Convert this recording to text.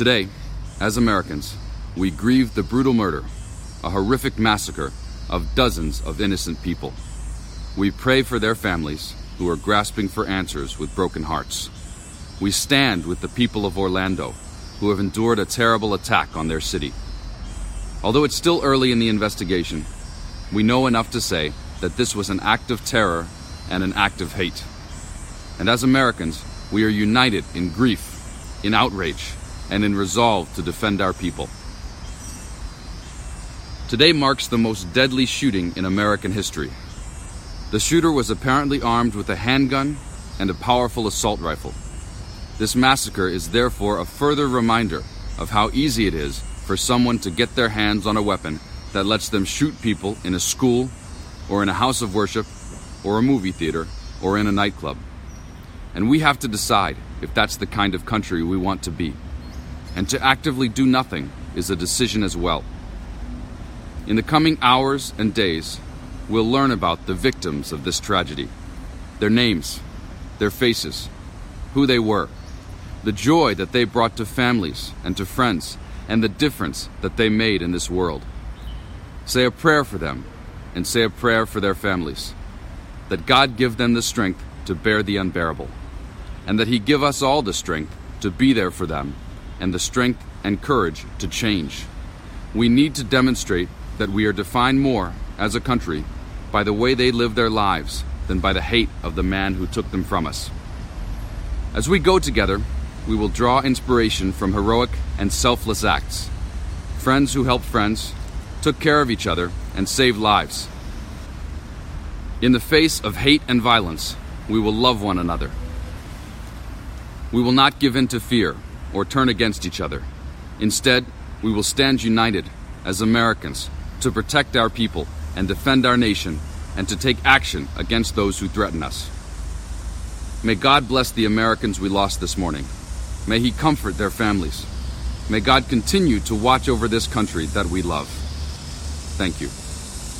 Today, as Americans, we grieve the brutal murder, a horrific massacre of dozens of innocent people. We pray for their families who are grasping for answers with broken hearts. We stand with the people of Orlando who have endured a terrible attack on their city. Although it's still early in the investigation, we know enough to say that this was an act of terror and an act of hate. And as Americans, we are united in grief, in outrage, and in resolve to defend our people. Today marks the most deadly shooting in American history. The shooter was apparently armed with a handgun and a powerful assault rifle. This massacre is therefore a further reminder of how easy it is for someone to get their hands on a weapon that lets them shoot people in a school, or in a house of worship, or a movie theater, or in a nightclub. And we have to decide if that's the kind of country we want to be. And to actively do nothing is a decision as well. In the coming hours and days, we'll learn about the victims of this tragedy their names, their faces, who they were, the joy that they brought to families and to friends, and the difference that they made in this world. Say a prayer for them and say a prayer for their families. That God give them the strength to bear the unbearable, and that He give us all the strength to be there for them and the strength and courage to change. We need to demonstrate that we are defined more as a country by the way they live their lives than by the hate of the man who took them from us. As we go together, we will draw inspiration from heroic and selfless acts. Friends who helped friends, took care of each other, and saved lives. In the face of hate and violence, we will love one another. We will not give in to fear or turn against each other. Instead, we will stand united as Americans to protect our people and defend our nation and to take action against those who threaten us. May God bless the Americans we lost this morning. May He comfort their families. May God continue to watch over this country that we love. Thank you.